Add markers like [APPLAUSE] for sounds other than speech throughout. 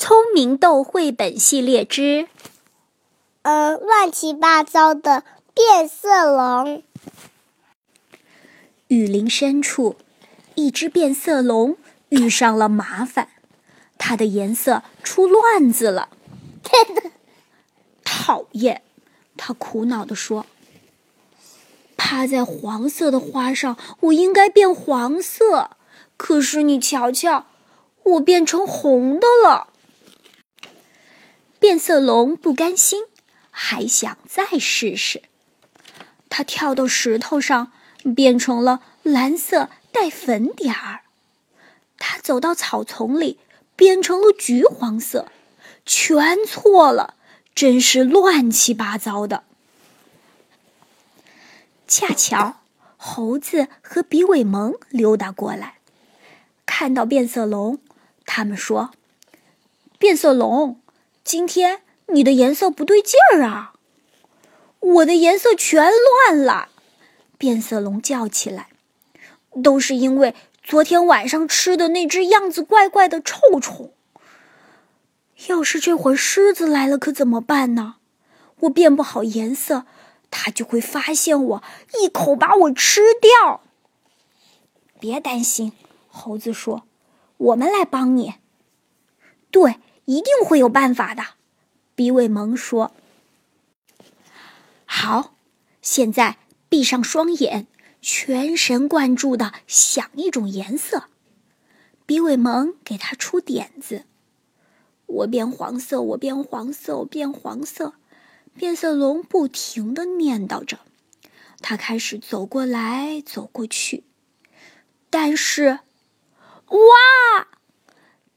聪明豆绘本系列之，嗯，乱七八糟的变色龙。雨林深处，一只变色龙遇上了麻烦，它的颜色出乱子了。讨厌，它苦恼地说：“趴在黄色的花上，我应该变黄色，可是你瞧瞧，我变成红的了。”变色龙不甘心，还想再试试。它跳到石头上，变成了蓝色带粉点儿。它走到草丛里，变成了橘黄色。全错了，真是乱七八糟的。恰巧猴子和比尾蒙溜达过来，看到变色龙，他们说：“变色龙。”今天你的颜色不对劲儿啊！我的颜色全乱了，变色龙叫起来。都是因为昨天晚上吃的那只样子怪怪的臭虫。要是这会儿狮子来了，可怎么办呢？我变不好颜色，它就会发现我，一口把我吃掉。别担心，猴子说：“我们来帮你。”对。一定会有办法的，比尾蒙说。好，现在闭上双眼，全神贯注的想一种颜色。比尾蒙给他出点子：我变黄色，我变黄色，我变黄色。变色龙不停的念叨着，他开始走过来走过去，但是，哇！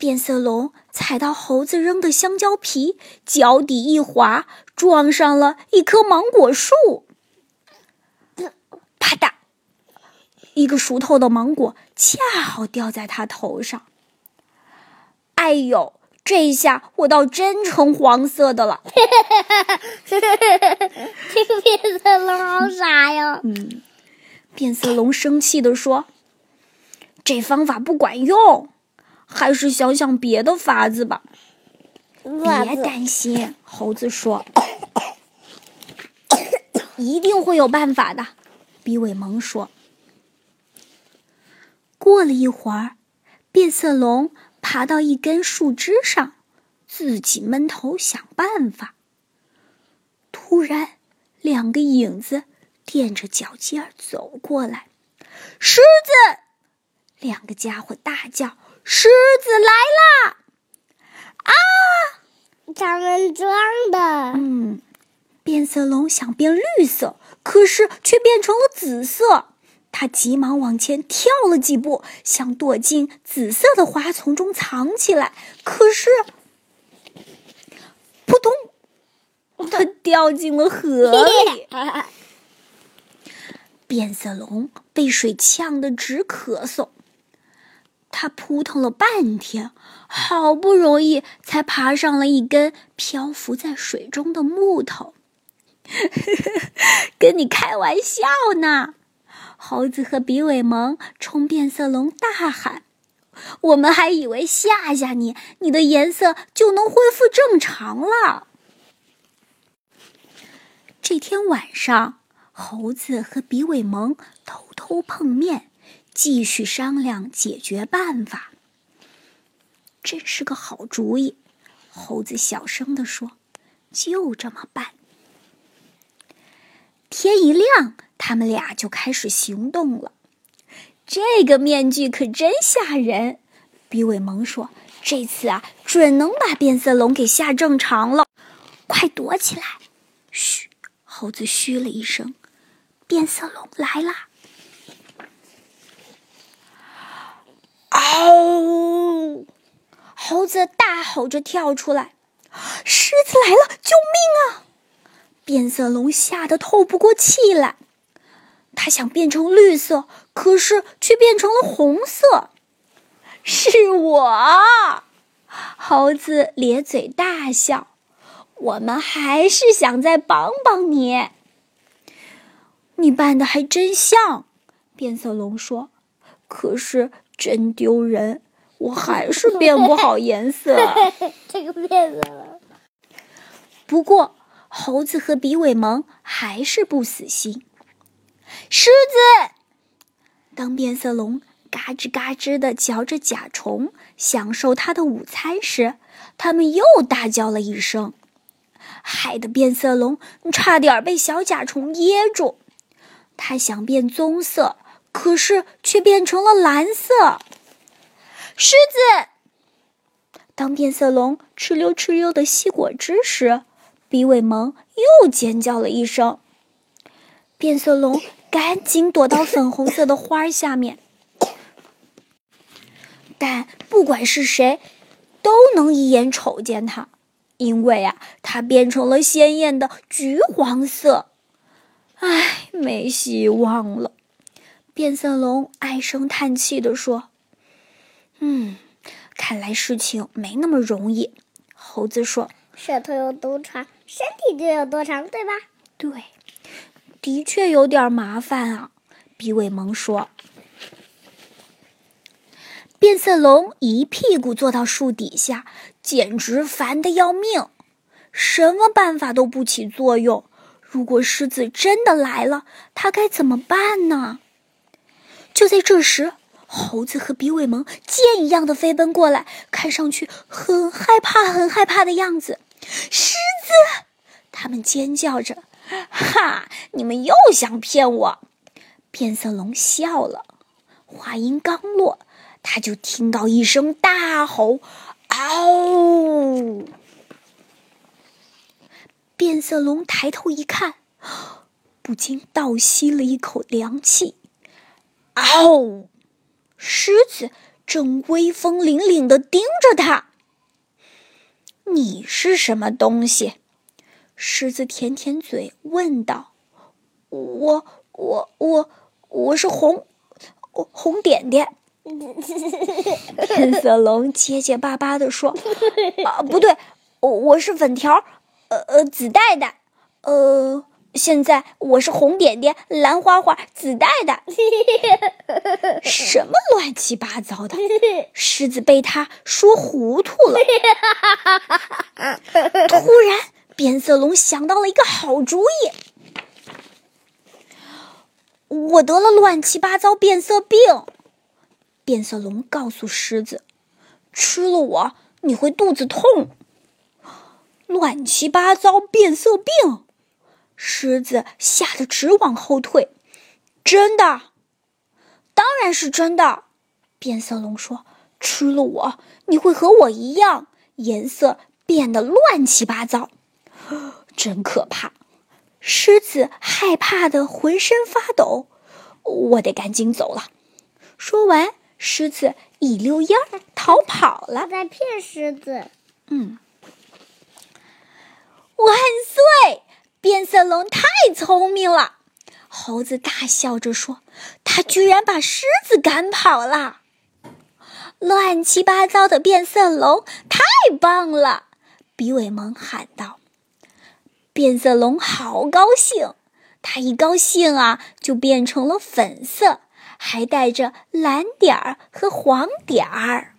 变色龙踩到猴子扔的香蕉皮，脚底一滑，撞上了一棵芒果树。啪嗒，一个熟透的芒果恰好掉在他头上。哎呦，这下我倒真成黄色的了！这个变色龙好傻呀！嗯，变色龙生气地说：“这方法不管用。”还是想想别的法子吧。别担心，猴子说：“ [COUGHS] 一定会有办法的。”比尾蒙说。过了一会儿，变色龙爬到一根树枝上，自己闷头想办法。突然，两个影子踮着脚尖儿走过来，狮子！两个家伙大叫。狮子来啦！啊，他们装的。嗯，变色龙想变绿色，可是却变成了紫色。他急忙往前跳了几步，想躲进紫色的花丛中藏起来。可是，扑通，他掉进了河里。[LAUGHS] 变色龙被水呛得直咳嗽。他扑腾了半天，好不容易才爬上了一根漂浮在水中的木头。[LAUGHS] 跟你开玩笑呢！猴子和比尾蒙冲变色龙大喊：“我们还以为吓吓你，你的颜色就能恢复正常了。”这天晚上，猴子和比尾蒙偷偷碰面。继续商量解决办法，真是个好主意。猴子小声地说：“就这么办。”天一亮，他们俩就开始行动了。这个面具可真吓人，比尾蒙说：“这次啊，准能把变色龙给吓正常了。”快躲起来！嘘，猴子嘘了一声：“变色龙来啦！”嗷！猴子大吼着跳出来：“狮子来了！救命啊！”变色龙吓得透不过气来，它想变成绿色，可是却变成了红色。是我！猴子咧嘴大笑：“我们还是想再帮帮你。”你扮的还真像，变色龙说：“可是……”真丢人！我还是 [LAUGHS] 变不好颜色。[LAUGHS] 这个变色了。不过，猴子和比尾蒙还是不死心。狮子，当变色龙嘎吱嘎吱地嚼着甲虫，享受它的午餐时，他们又大叫了一声，害得变色龙差点被小甲虫噎住。它想变棕色，可是却变成了蓝色。狮子，当变色龙哧溜哧溜地吸果汁时，比尾蒙又尖叫了一声。变色龙赶紧躲到粉红色的花下面，但不管是谁，都能一眼瞅见它，因为啊，它变成了鲜艳的橘黄色。唉，没希望了。变色龙唉声叹气地说：“嗯，看来事情没那么容易。”猴子说：“舌头有多长，身体就有多长，对吧？”“对，的确有点麻烦啊。”比尾蒙说。变色龙一屁股坐到树底下，简直烦得要命，什么办法都不起作用。如果狮子真的来了，他该怎么办呢？就在这时，猴子和比尾蒙箭一样的飞奔过来，看上去很害怕、很害怕的样子。狮子，他们尖叫着：“哈！你们又想骗我！”变色龙笑了，话音刚落，他就听到一声大吼：“嗷！”变色龙抬头一看，不禁倒吸了一口凉气。嗷！狮子正威风凛凛地盯着他。你是什么东西？狮子舔舔嘴问道。我我我我是红红点点。变色龙结结巴巴地说：“啊，不对，我是粉条。”呃呃，紫带带，呃，现在我是红点点、蓝花花、紫带带，[LAUGHS] 什么乱七八糟的！狮子被他说糊涂了。突然，变色龙想到了一个好主意。我得了乱七八糟变色病。变色龙告诉狮子：“吃了我，你会肚子痛。”乱七八糟变色病，狮子吓得直往后退。真的，当然是真的。变色龙说：“吃了我，你会和我一样，颜色变得乱七八糟，真可怕。”狮子害怕的浑身发抖。我得赶紧走了。说完，狮子一溜烟儿逃跑了。在骗狮子。嗯。万岁！变色龙太聪明了，猴子大笑着说：“他居然把狮子赶跑了。”乱七八糟的变色龙太棒了，比尾蒙喊道。变色龙好高兴，它一高兴啊，就变成了粉色，还带着蓝点儿和黄点儿。